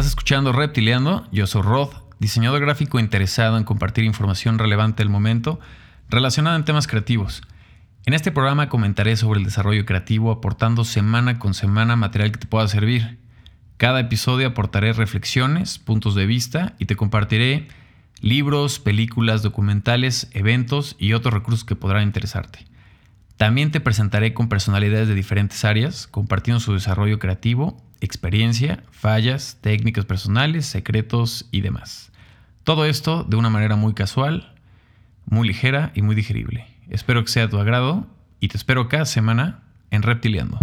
escuchando Reptiliando, yo soy Rod, diseñador gráfico interesado en compartir información relevante del momento relacionada en temas creativos. En este programa comentaré sobre el desarrollo creativo aportando semana con semana material que te pueda servir. Cada episodio aportaré reflexiones, puntos de vista y te compartiré libros, películas, documentales, eventos y otros recursos que podrán interesarte. También te presentaré con personalidades de diferentes áreas, compartiendo su desarrollo creativo, experiencia, fallas, técnicas personales, secretos y demás. Todo esto de una manera muy casual, muy ligera y muy digerible. Espero que sea a tu agrado y te espero cada semana en Reptiliando.